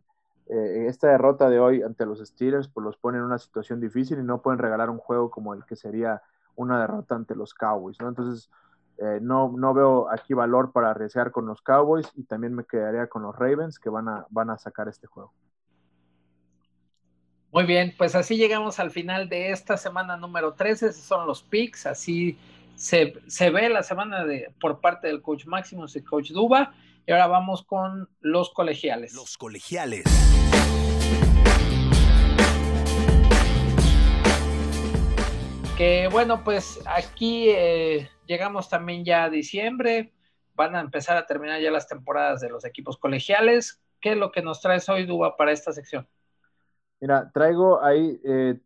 eh, esta derrota de hoy ante los Steelers pues los pone en una situación difícil y no pueden regalar un juego como el que sería una derrota ante los Cowboys, ¿no? Entonces, eh, no, no veo aquí valor para arriesgar con los Cowboys y también me quedaría con los Ravens que van a, van a sacar este juego. Muy bien, pues así llegamos al final de esta semana número 13, esos son los picks, así se, se ve la semana de, por parte del coach Maximus y coach Duba. Y ahora vamos con los colegiales. Los colegiales. Que bueno, pues aquí eh, llegamos también ya a diciembre. Van a empezar a terminar ya las temporadas de los equipos colegiales. ¿Qué es lo que nos traes hoy, Duba, para esta sección? Mira, traigo ahí eh,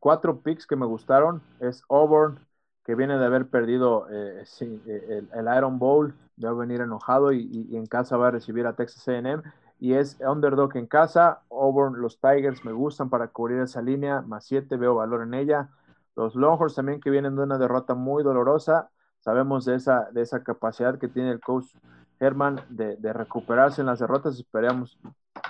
cuatro picks que me gustaron. Es Auburn, que viene de haber perdido eh, eh, el, Iron Bowl, va a venir enojado y, en casa va a recibir a Texas AM. Y es underdog en casa. Auburn, los Tigers me gustan para cubrir esa línea, más 7, veo valor en ella. Los Longhorns también que vienen de una derrota muy dolorosa. Sabemos de esa, de esa capacidad que tiene el coach Herman de, recuperarse en las derrotas. Esperamos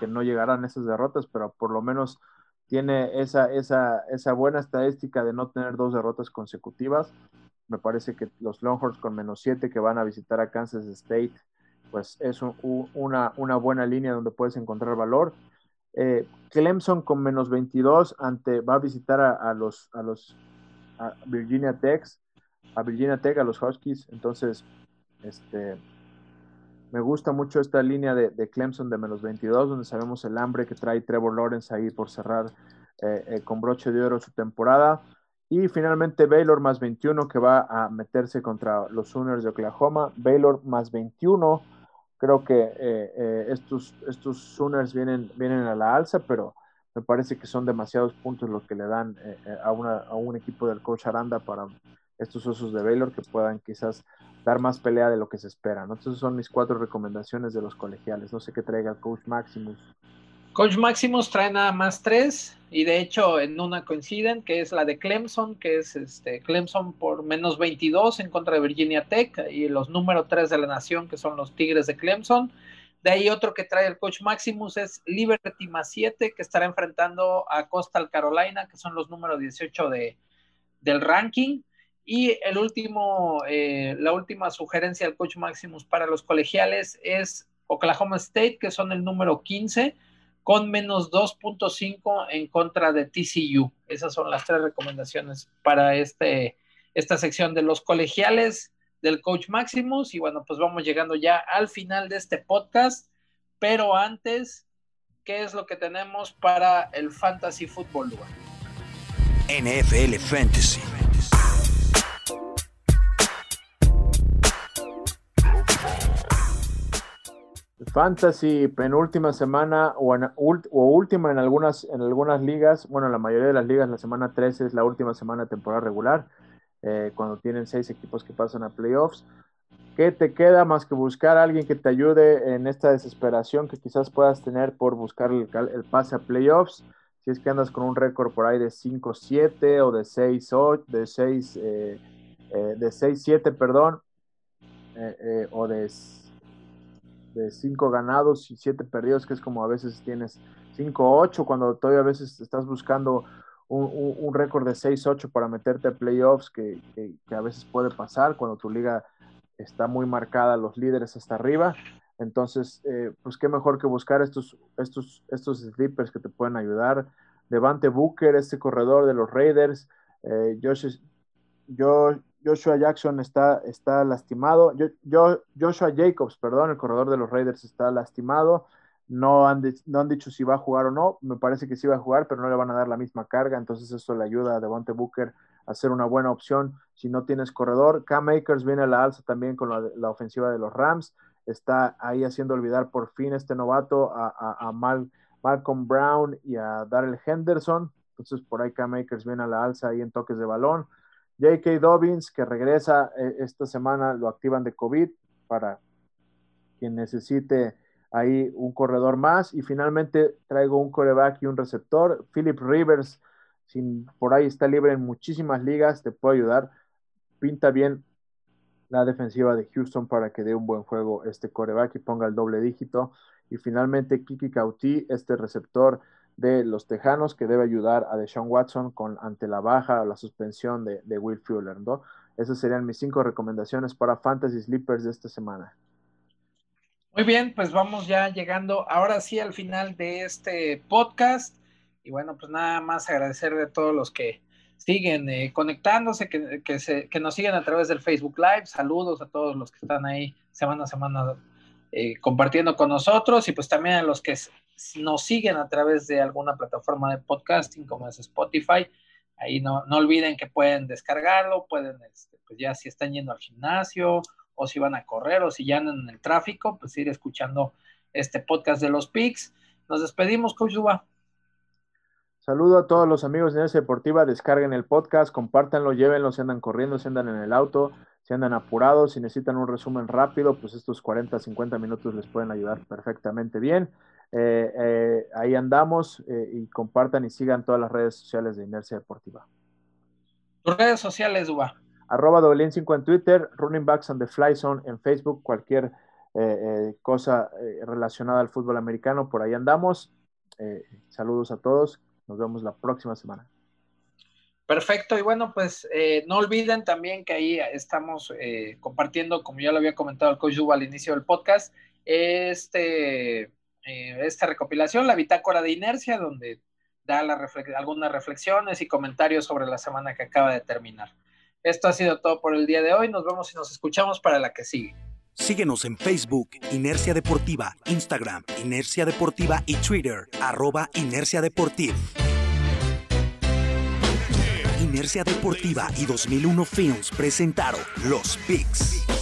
que no llegaran esas derrotas, pero por lo menos tiene esa, esa, esa buena estadística de no tener dos derrotas consecutivas. Me parece que los Longhorns con menos 7 que van a visitar a Kansas State, pues es una, una, buena línea donde puedes encontrar valor. Eh, Clemson con menos 22 ante, va a visitar a, los, a los Virginia Tech, a Virginia Tech, a los Huskies. Entonces, este, me gusta mucho esta línea de, Clemson de menos 22, donde sabemos el hambre que trae Trevor Lawrence ahí por cerrar eh, eh, con broche de oro su temporada. Y finalmente Baylor más 21 que va a meterse contra los Sooners de Oklahoma. Baylor más 21. Creo que eh, estos, estos Sooners vienen, vienen a la alza, pero me parece que son demasiados puntos los que le dan a, a, un equipo del coach Aranda para estos osos de Baylor que puedan quizás dar más pelea de lo que se espera. Entonces son mis cuatro recomendaciones de los colegiales. No sé qué traiga Coach Maximus. Coach Maximus trae nada más tres y de hecho en una coinciden, que es la de Clemson, que es este Clemson por menos 22 en contra de Virginia Tech y los número tres de la nación, que son los Tigres de Clemson. De ahí otro que trae el coach Maximus es Liberty más 7, que estará enfrentando a Coastal Carolina, que son los número 18 de, del ranking. Y el último, eh, la última sugerencia del coach Maximus para los colegiales es Oklahoma State, que son el número 15, con menos 2.5 en contra de TCU. Esas son las tres recomendaciones para este, esta sección de los colegiales del coach Maximus. Y bueno, pues vamos llegando ya al final de este podcast. Pero antes, ¿qué es lo que tenemos para el Fantasy Football NFL Fantasy. Fantasy, penúltima semana o, última en algunas, en algunas ligas. Bueno, la mayoría de las ligas, la semana 13 es la última semana de temporada regular, eh, cuando tienen seis equipos que pasan a playoffs. ¿Qué te queda más que buscar a alguien que te ayude en esta desesperación que quizás puedas tener por buscar el, pase a playoffs? Si es que andas con un récord por ahí de 5-7 o de 6-8, de 6, eh, eh, de 6-7, perdón, o de de cinco ganados y siete perdidos, que es como a veces tienes cinco ocho, cuando todavía a veces estás buscando un, récord de 6-8 para meterte a playoffs que, que, a veces puede pasar cuando tu liga está muy marcada, los líderes hasta arriba. Entonces, eh, pues qué mejor que buscar estos, estos, estos sleepers que te pueden ayudar. Devante Booker, este corredor de los Raiders. Eh, Joshua Jackson está, está lastimado. Yo, Joshua Jacobs, perdón, el corredor de los Raiders está lastimado. No han, no han dicho si va a jugar o no. Me parece que sí va a jugar, pero no le van a dar la misma carga. Entonces eso le ayuda a Devonte Booker a ser una buena opción si no tienes corredor. Cam Akers viene a la alza también con la, ofensiva de los Rams. Está ahí haciendo olvidar por fin este novato a, Malcolm Brown y a Darrell Henderson. Entonces por ahí Cam Akers viene a la alza ahí en toques de balón. J.K. Dobbins, que regresa eh, esta semana, lo activan de COVID para quien necesite ahí un corredor más. Y finalmente traigo un coreback y un receptor. Philip Rivers, sin, por ahí está libre en muchísimas ligas, te puede ayudar. Pinta bien la defensiva de Houston para que dé un buen juego este coreback y ponga el doble dígito. Y finalmente Kiki Cauti, este receptor de los Tejanos que debe ayudar a Deshaun Watson con ante la baja o la suspensión de, Will Fuller, ¿no? Esas serían mis cinco recomendaciones para Fantasy Sleepers de esta semana. Muy bien, pues vamos ya llegando ahora sí al final de este podcast. Y bueno, pues nada más agradecer a todos los que siguen eh, conectándose, que, que, nos siguen a través del Facebook Live. Saludos a todos los que están ahí semana a semana eh, compartiendo con nosotros y pues también a los que nos siguen a través de alguna plataforma de podcasting como es Spotify. Ahí no, no olviden que pueden descargarlo, pueden, este, pues ya si están yendo al gimnasio o si van a correr o si ya andan en el tráfico, pues ir escuchando este podcast de los PICs. Nos despedimos, Coach. Saludo a todos los amigos de Nesa Deportiva, descarguen el podcast, compártanlo, llévenlo, si andan corriendo, si andan en el auto, si andan apurados, si necesitan un resumen rápido, pues estos 40, 50 minutos les pueden ayudar perfectamente bien. Eh, eh, ahí andamos eh, y compartan y sigan todas las redes sociales de Inercia Deportiva. Tus redes sociales, Uba. Arroba 5 en Twitter, Running Backs and the Fly Zone en Facebook, cualquier cosa relacionada al fútbol americano, por ahí andamos. saludos a todos, nos vemos la próxima semana. Perfecto, y bueno, pues no olviden también que ahí estamos compartiendo, como ya lo había comentado el coach Uba al inicio del podcast, este eh, esta recopilación, la bitácora de inercia, donde da algunas reflexiones y comentarios sobre la semana que acaba de terminar. Esto ha sido todo por el día de hoy. Nos vemos y nos escuchamos para la que sigue. Síguenos en Facebook, Inercia Deportiva, Instagram, Inercia Deportiva y Twitter, arroba Inercia Deportiva. Inercia Deportiva y 2001 Films presentaron Los Picks.